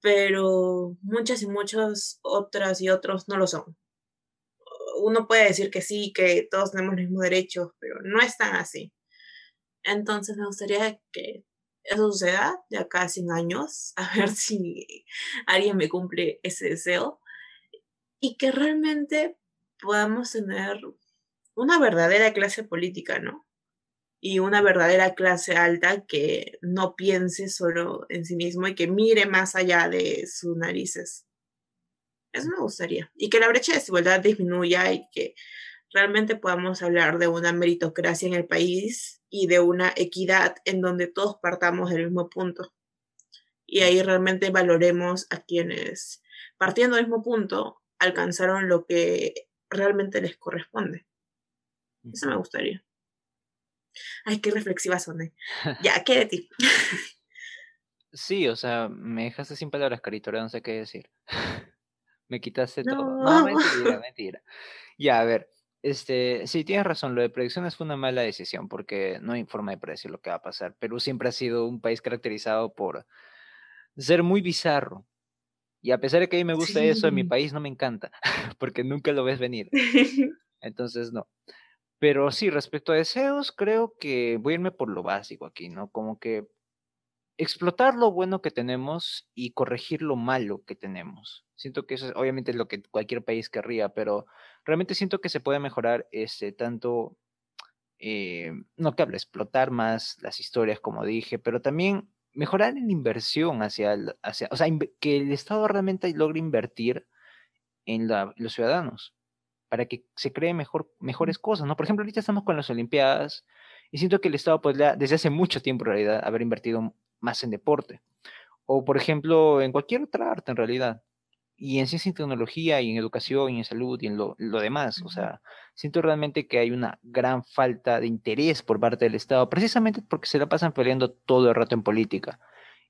pero muchas y muchas otras y otros no lo son. Uno puede decir que sí, que todos tenemos los mismos derechos, pero no es tan así. Entonces me gustaría que eso suceda de acá a 100 años, a ver si alguien me cumple ese deseo y que realmente podamos tener una verdadera clase política, ¿no? Y una verdadera clase alta que no piense solo en sí mismo y que mire más allá de sus narices. Eso me gustaría. Y que la brecha de desigualdad disminuya y que realmente podamos hablar de una meritocracia en el país y de una equidad en donde todos partamos del mismo punto. Y ahí realmente valoremos a quienes, partiendo del mismo punto, alcanzaron lo que realmente les corresponde. Eso me gustaría. Ay, qué reflexiva soné. Ya, ¿qué de ti? Sí, o sea, me dejaste sin palabras, Carito, no sé qué decir. me quitaste todo. No, mentira, mentira. Ya, a ver, este, sí, tienes razón, lo de predicciones fue una mala decisión porque no hay forma de predecir lo que va a pasar. Perú siempre ha sido un país caracterizado por ser muy bizarro, y a pesar de que a mí me gusta eso, en mi país no me encanta, porque nunca lo ves venir. Entonces, no. Pero sí, respecto a deseos, creo que voy a irme por lo básico aquí, ¿no? Como que explotar lo bueno que tenemos y corregir lo malo que tenemos. Siento que eso es, obviamente es lo que cualquier país querría, pero realmente siento que se puede mejorar este tanto, eh, no que hable, explotar más las historias, como dije, pero también mejorar en inversión hacia, el, hacia o sea, que el Estado realmente logre invertir en los ciudadanos para que se creen mejor, mejores cosas, ¿no? Por ejemplo, ahorita estamos con las Olimpiadas y siento que el Estado podría, desde hace mucho tiempo en realidad, haber invertido más en deporte. O, por ejemplo, en cualquier otra arte en realidad y en ciencia y tecnología, y en educación, y en salud, y en lo, demás. O sea, siento realmente que hay una gran falta de interés por parte del Estado, precisamente porque se la pasan peleando todo el rato en política.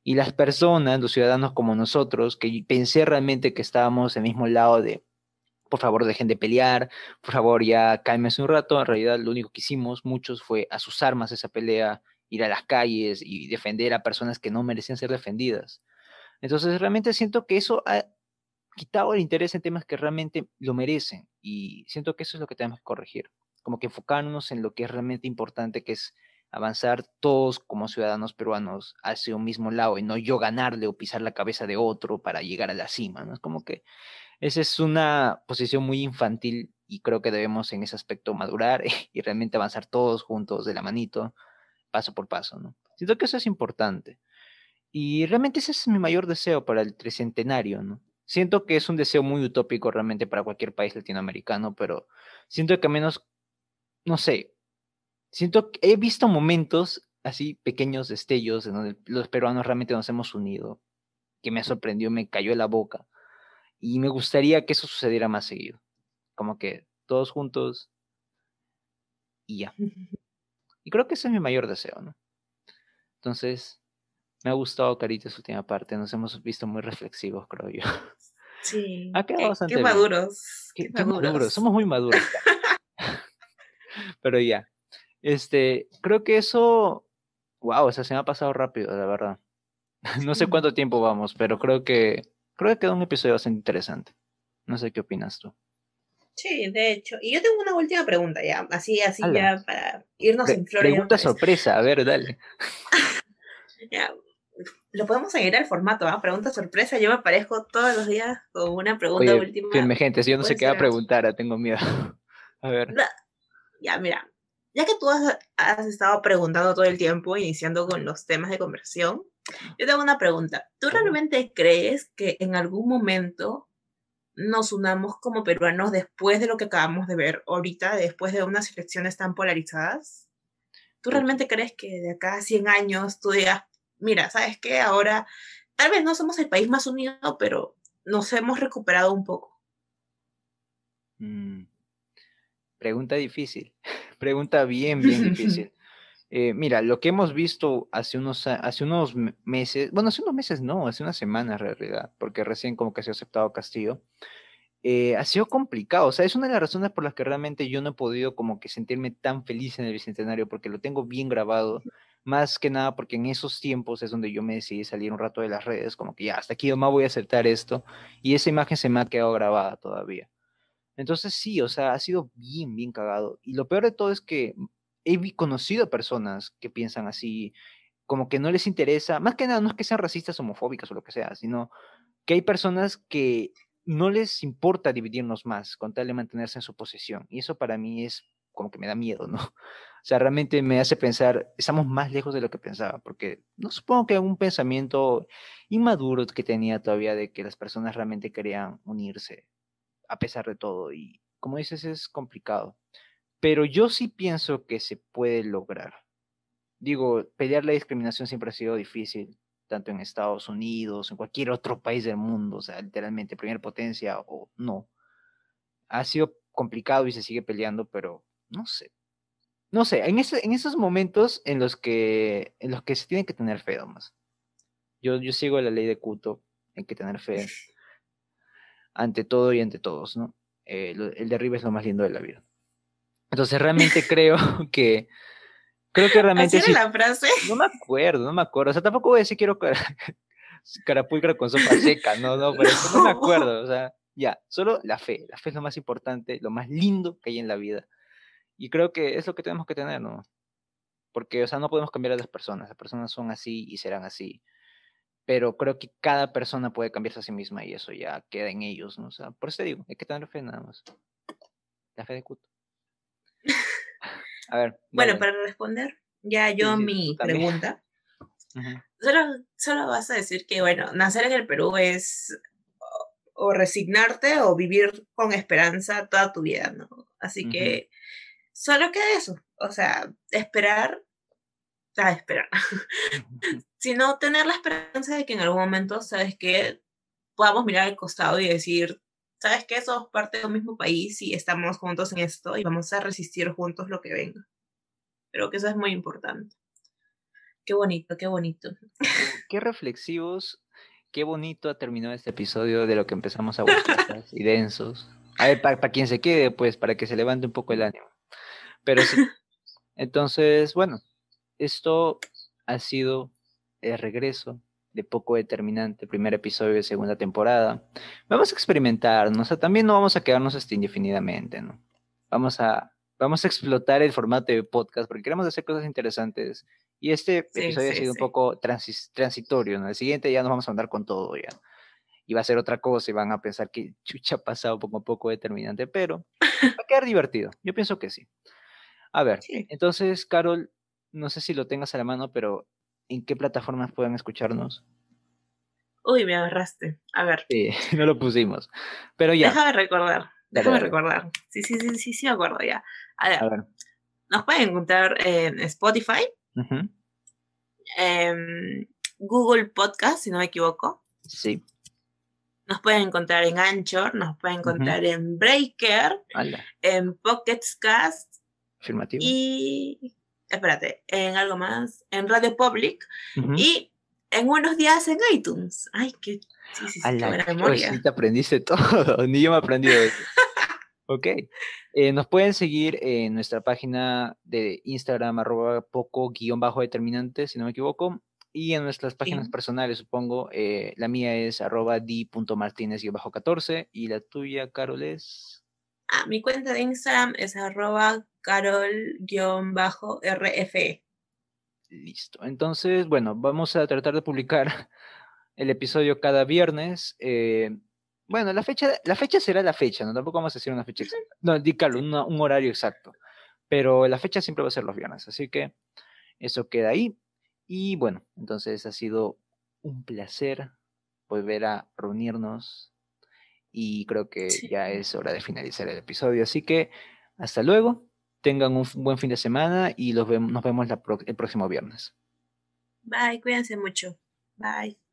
Y las personas, los ciudadanos como nosotros, que pensé realmente que estábamos en el mismo lado de, por favor, dejen de pelear, por favor, ya cálmense un rato, en realidad lo único que hicimos muchos fue a sus armas esa pelea, ir a las calles y defender a personas que no merecían ser defendidas. Entonces, realmente siento que eso ha quitado el interés en temas que realmente lo merecen. Y siento que eso es lo que tenemos que corregir. Como que enfocarnos en lo que es realmente importante, que es avanzar todos como ciudadanos peruanos hacia un mismo lado y no yo ganarle o pisar la cabeza de otro para llegar a la cima. ¿no? Es como que esa es una posición muy infantil y creo que debemos en ese aspecto madurar y realmente avanzar todos juntos de la manito, paso por paso. ¿no? Siento que eso es importante. Y realmente ese es mi mayor deseo para el tricentenario, ¿no? Siento que es un deseo muy utópico realmente para cualquier país latinoamericano, pero siento que al menos, no sé, siento que he visto momentos así, pequeños destellos, en donde los peruanos realmente nos hemos unido, que me sorprendió, me cayó en la boca. Y me gustaría que eso sucediera más seguido. Como que todos juntos y ya. Y creo que ese es mi mayor deseo, ¿no? Entonces, me ha gustado, Carita, su última parte. Nos hemos visto muy reflexivos, creo yo. Sí. Ha quedado qué, bastante qué maduros. Qué, maduros. Somos muy maduros. Pero ya. Este, creo que eso. Wow, o sea, se me ha pasado rápido, la verdad. No sé cuánto tiempo vamos, pero creo que creo que quedó un episodio bastante interesante. No sé qué opinas tú. Sí, de hecho. Y yo tengo una última pregunta ya, así, así ya para irnos en flores. Pregunta sorpresa, a ver, dale. ya, lo podemos añadir al formato, ¿ah? Pregunta sorpresa. Yo me aparezco todos los días con una pregunta última. Firme, gente, si yo no sé qué va a preguntar, ah, tengo miedo. a ver. Ya, mira. Ya que tú has, has, estado preguntando todo el tiempo, iniciando con los temas de conversión, yo tengo una pregunta. ¿Tú realmente crees que en algún momento nos unamos como peruanos después de lo que acabamos de ver ahorita, después de unas elecciones tan polarizadas? ¿Tú realmente crees que de acá a 100 años tú digas, mira, ¿sabes qué? Ahora tal vez no somos el país más unido, pero nos hemos recuperado un poco. Mm, pregunta difícil, pregunta bien, bien difícil. Eh, mira, lo que hemos visto hace unos, hace unos meses, bueno, hace unos meses no, hace unas semanas en realidad, porque recién como que se ha aceptado Castillo, eh, ha sido complicado. O sea, es una de las razones por las que realmente yo no he podido como que sentirme tan feliz en el Bicentenario, porque lo tengo bien grabado más que nada porque en esos tiempos es donde yo me decidí salir un rato de las redes, como que ya, hasta aquí nomás voy a aceptar esto, y esa imagen se me ha quedado grabada todavía. Entonces sí, o sea, ha sido bien, bien cagado. Y lo peor de todo es que he conocido personas que piensan así, como que no les interesa, más que nada no es que sean racistas, homofóbicas o lo que sea, sino que hay personas que no les importa dividirnos más con tal de mantenerse en su posición. Y eso para mí es como que me da miedo, ¿no? Sea, realmente me hace pensar, estamos más lejos de lo que pensaba, porque no supongo que un pensamiento inmaduro que tenía todavía de que las personas realmente querían unirse, a pesar de todo. Y como dices, es complicado. Pero yo sí pienso que se puede lograr. Digo, pelear la discriminación siempre ha sido difícil, tanto en Estados Unidos, en cualquier otro país del mundo, o sea, literalmente, primera potencia o no. Ha sido complicado y se sigue peleando, pero no sé, no sé, en, ese, en esos momentos en los que en los que se tiene que tener fe, más. Yo, yo sigo la ley de Kuto, hay que tener fe ante todo y ante todos, ¿no? Eh, el derribe es lo más lindo de la vida. Entonces realmente creo que creo que realmente ¿Así la frase? No me acuerdo, no me acuerdo. O sea, tampoco voy a decir quiero carapulcra con sopa seca, no, no, pero eso no me acuerdo, o sea, ya, solo la fe, la fe es lo más importante, lo más lindo que hay en la vida. Y creo que es lo que tenemos que tener, ¿no? Porque, o sea, no podemos cambiar a las personas. Las personas son así y serán así. Pero creo que cada persona puede cambiarse a sí misma y eso ya queda en ellos, ¿no? O sea, por eso te digo, hay que tener fe nada más. La fe de Kuto. A ver. Bueno, para responder ya yo mi pregunta. solo, solo vas a decir que, bueno, nacer en el Perú es o, resignarte o vivir con esperanza toda tu vida, ¿no? Así que Solo queda eso, o sea, esperar, a esperar, sino tener la esperanza de que en algún momento, ¿sabes que Podamos mirar al costado y decir, ¿sabes qué? Somos parte del mismo país y estamos juntos en esto y vamos a resistir juntos lo que venga. Creo que eso es muy importante. Qué bonito, qué bonito. Qué reflexivos, qué bonito ha terminado este episodio de lo que empezamos a buscar y densos. A ver, para quien se quede, pues, para que se levante un poco el ánimo. Pero sí. Entonces, bueno, esto ha sido el regreso de poco determinante, primer episodio de segunda temporada. Vamos a experimentar, ¿no? O sea, también no vamos a quedarnos hasta indefinidamente, ¿no? Vamos a, vamos a explotar el formato de podcast porque queremos hacer cosas interesantes. Y este episodio ha sido un poco transitorio, ¿no? El siguiente ya nos vamos a andar con todo ya. Y va a ser otra cosa y van a pensar que chucha ha pasado poco a poco determinante, pero va a quedar divertido. Yo pienso que sí. A ver, entonces, Carol, no sé si lo tengas a la mano, pero ¿en qué plataformas pueden escucharnos? Uy, me agarraste. A ver. Sí, no lo pusimos. Pero ya. Déjame recordar. Déjame recordar. Sí, sí, sí, sí, sí, me acuerdo ya. A ver. Nos pueden encontrar en Spotify. en Google Podcast, si no me equivoco. Sí. Nos pueden encontrar en Anchor, nos pueden encontrar en Breaker, en Pocket Cast, y, espérate, en algo más, en Radio Public y en unos días en iTunes. Ay, qué, sí, sí, sí, buena memoria. Sí, te aprendiste todo, ni yo me aprendí eso. ok. Eh, nos pueden seguir en nuestra página de Instagram, arroba poco-determinante, si no me equivoco. Y en nuestras páginas personales, supongo, eh, la mía es arroba di.martinez-14 y la tuya, Carol, es... Ah, mi cuenta de Instagram es arroba carol-rfe. Listo. Entonces, bueno, vamos a tratar de publicar el episodio cada viernes. Eh, bueno, la fecha, la fecha será la fecha, ¿no? Tampoco vamos a decir una fecha exacta. No, di un horario exacto. Pero la fecha siempre va a ser los viernes. Así que eso queda ahí. Y bueno, entonces ha sido un placer volver a reunirnos y creo que ya es hora de finalizar el episodio. Así que hasta luego, tengan un buen fin de semana y los nos vemos el próximo viernes. Bye, cuídense mucho. Bye.